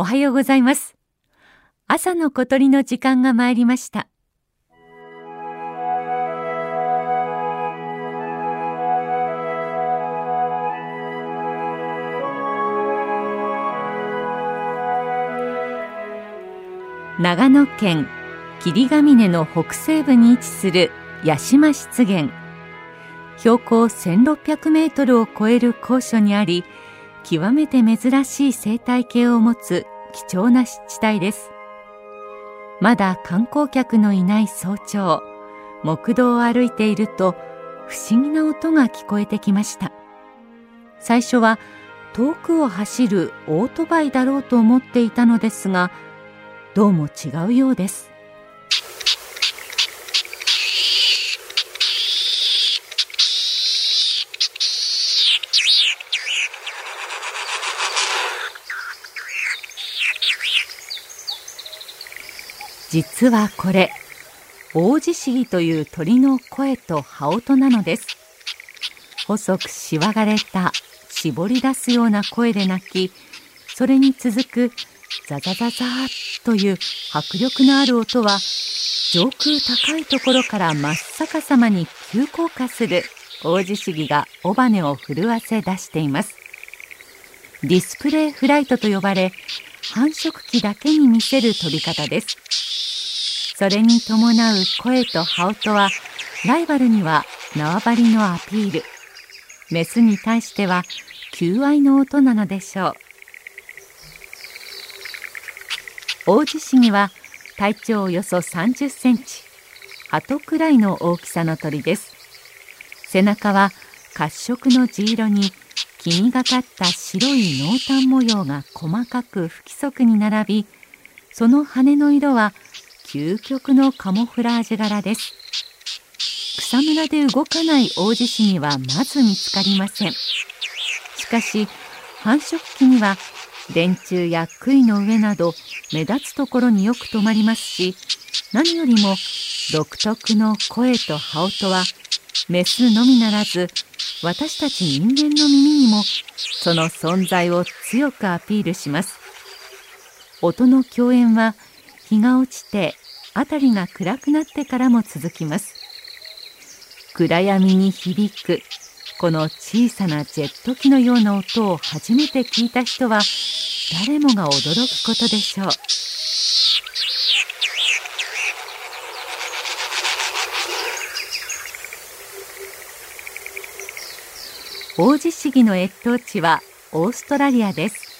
おはようございます。朝の小鳥の時間が参りました。長野県霧ヶ峰の北西部に位置する八島湿原。標高1600メートルを超える高所にあり極めて珍しい生態系を持つ貴重な湿地帯です。まだ観光客のいない早朝木道を歩いていると不思議な音が聞こえてきました。最初は遠くを走るオートバイだろうと思っていたのですがどうも違うようです。実はこれ大地シギという鳥の声と羽音なのです。細くしわがれた絞り出すような声で鳴きそれに続くザザザザーという迫力のある音は上空高いところから真っ逆さまに急降下する大地シギが尾羽を震わせ出しています。ディスプレイフライトと呼ばれ繁殖期だけに見せる飛び方です。それに伴う声と羽音はライバルには縄張りのアピール。メスに対しては求愛の音なのでしょう。大地シギは体長およそ30センチ。鳩くらいの大きさの鳥です。背中は褐色の地色に黄みがかった白い濃淡模様が細かく不規則に並びその羽の色は究極のカモフラージュ柄です。草むらで動かない大地シギはまず見つかりません。しかし繁殖期には電柱や杭の上など目立つところによく止まりますし何よりも独特の声と羽音はメスのみならず私たち人間の耳にもその存在を強くアピールします。音の共演は日が落ちて辺りが暗くなってからも続きます。暗闇に響くこの小さなジェット機のような音を初めて聞いた人は誰もが驚くことでしょう。大地シギの越冬地はオーストラリアです。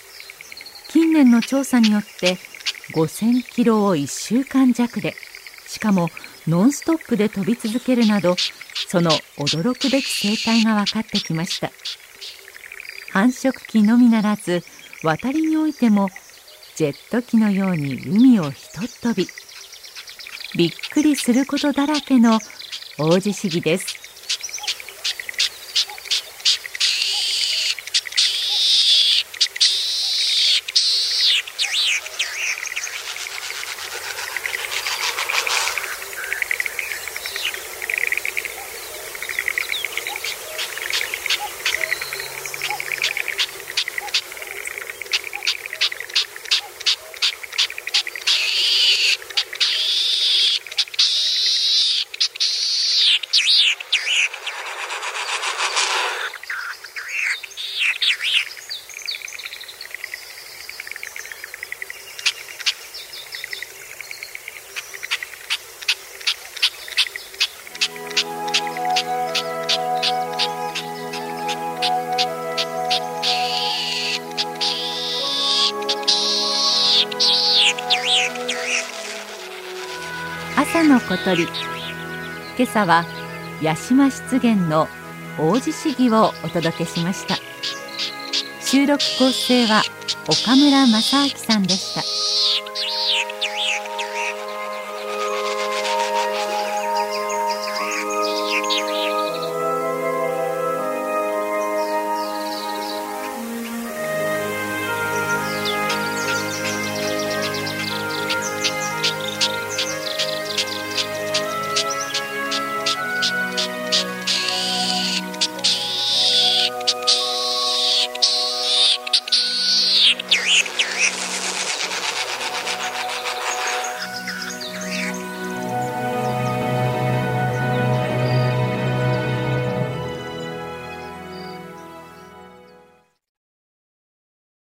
近年の調査によって5000キロを1週間弱でしかもノンストップで飛び続けるなどその驚くべき生態が分かってきました。繁殖期のみならず渡りにおいてもジェット機のように海をひとっ飛びびっくりすることだらけの王子シギです。朝の小鳥。今朝は八島湿原の王子市議をお届けしました。収録構成は岡村正明さんでした。